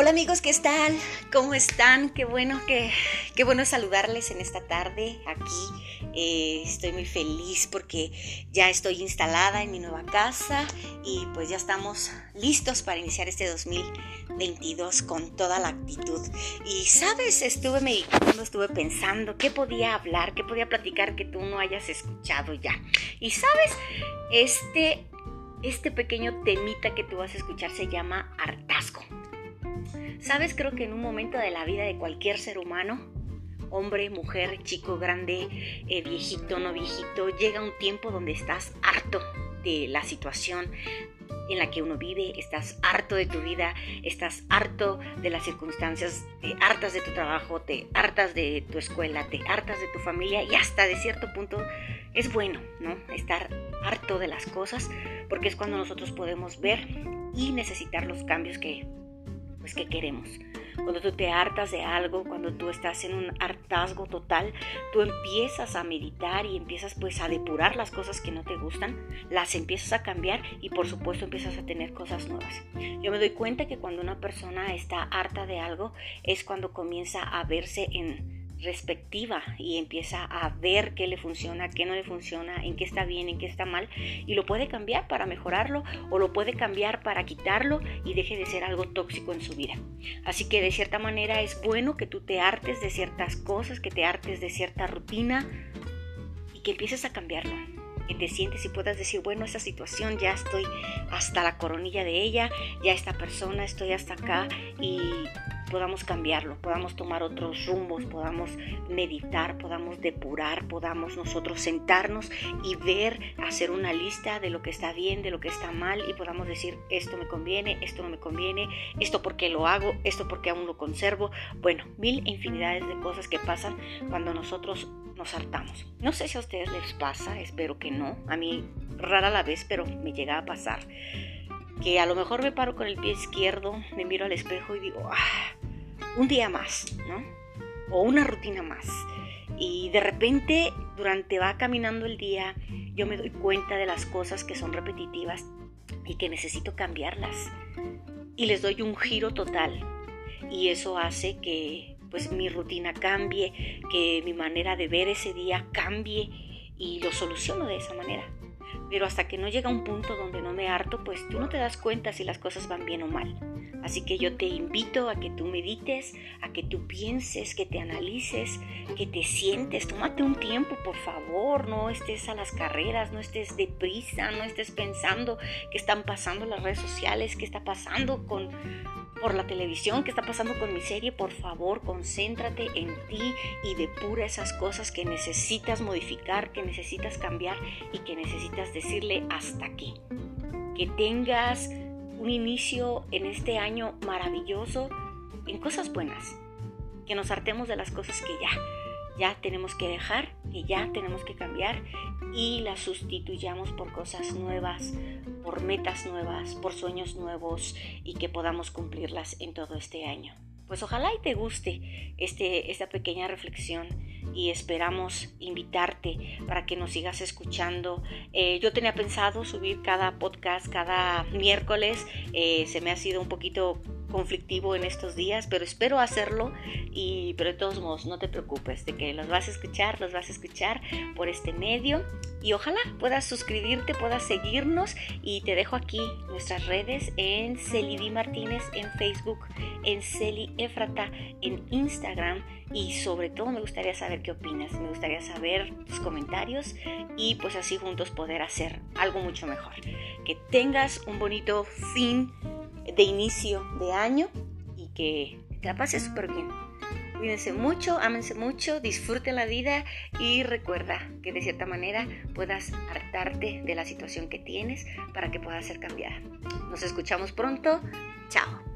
Hola amigos, ¿qué tal? ¿Cómo están? Qué bueno que qué bueno saludarles en esta tarde aquí. Eh, estoy muy feliz porque ya estoy instalada en mi nueva casa y pues ya estamos listos para iniciar este 2022 con toda la actitud. Y sabes, estuve meditando, estuve pensando qué podía hablar, qué podía platicar que tú no hayas escuchado ya. Y sabes, este este pequeño temita que tú vas a escuchar se llama hartazgo. Sabes, creo que en un momento de la vida de cualquier ser humano, hombre, mujer, chico, grande, eh, viejito, no viejito, llega un tiempo donde estás harto de la situación en la que uno vive, estás harto de tu vida, estás harto de las circunstancias, te hartas de tu trabajo, te hartas de tu escuela, te hartas de tu familia y hasta de cierto punto es bueno, ¿no? Estar harto de las cosas porque es cuando nosotros podemos ver y necesitar los cambios que que queremos. Cuando tú te hartas de algo, cuando tú estás en un hartazgo total, tú empiezas a meditar y empiezas pues a depurar las cosas que no te gustan, las empiezas a cambiar y por supuesto empiezas a tener cosas nuevas. Yo me doy cuenta que cuando una persona está harta de algo es cuando comienza a verse en respectiva y empieza a ver qué le funciona, qué no le funciona, en qué está bien, en qué está mal y lo puede cambiar para mejorarlo o lo puede cambiar para quitarlo y deje de ser algo tóxico en su vida. Así que de cierta manera es bueno que tú te hartes de ciertas cosas, que te hartes de cierta rutina y que empieces a cambiarlo. Que te sientes y puedas decir, bueno, esa situación ya estoy hasta la coronilla de ella, ya esta persona estoy hasta acá y podamos cambiarlo, podamos tomar otros rumbos, podamos meditar, podamos depurar, podamos nosotros sentarnos y ver, hacer una lista de lo que está bien, de lo que está mal y podamos decir esto me conviene, esto no me conviene, esto porque lo hago, esto porque aún lo conservo. Bueno, mil infinidades de cosas que pasan cuando nosotros nos hartamos. No sé si a ustedes les pasa, espero que no. A mí rara la vez, pero me llega a pasar que a lo mejor me paro con el pie izquierdo, me miro al espejo y digo, ah, un día más, ¿no? O una rutina más. Y de repente, durante va caminando el día, yo me doy cuenta de las cosas que son repetitivas y que necesito cambiarlas. Y les doy un giro total. Y eso hace que pues mi rutina cambie, que mi manera de ver ese día cambie y lo soluciono de esa manera. Pero hasta que no llega un punto donde no me harto, pues tú no te das cuenta si las cosas van bien o mal. Así que yo te invito a que tú medites, a que tú pienses, que te analices, que te sientes. Tómate un tiempo, por favor. No estés a las carreras, no estés deprisa, no estés pensando qué están pasando las redes sociales, qué está pasando con por la televisión, qué está pasando con mi serie, por favor, concéntrate en ti y depura esas cosas que necesitas modificar, que necesitas cambiar y que necesitas decirle hasta aquí. Que tengas un inicio en este año maravilloso en cosas buenas. Que nos hartemos de las cosas que ya, ya tenemos que dejar, que ya tenemos que cambiar y las sustituyamos por cosas nuevas, por metas nuevas, por sueños nuevos y que podamos cumplirlas en todo este año. Pues ojalá y te guste este, esta pequeña reflexión y esperamos invitarte para que nos sigas escuchando. Eh, yo tenía pensado subir cada podcast cada miércoles, eh, se me ha sido un poquito conflictivo en estos días, pero espero hacerlo y pero de todos modos no te preocupes de que los vas a escuchar, los vas a escuchar por este medio y ojalá puedas suscribirte, puedas seguirnos y te dejo aquí nuestras redes en Celi Martínez en Facebook, en Celi Efrata en Instagram y sobre todo me gustaría saber qué opinas, me gustaría saber tus comentarios y pues así juntos poder hacer algo mucho mejor. Que tengas un bonito fin de inicio de año y que la pases súper bien. Cuídense mucho, ámense mucho, disfruten la vida y recuerda que de cierta manera puedas hartarte de la situación que tienes para que pueda ser cambiada. Nos escuchamos pronto. Chao.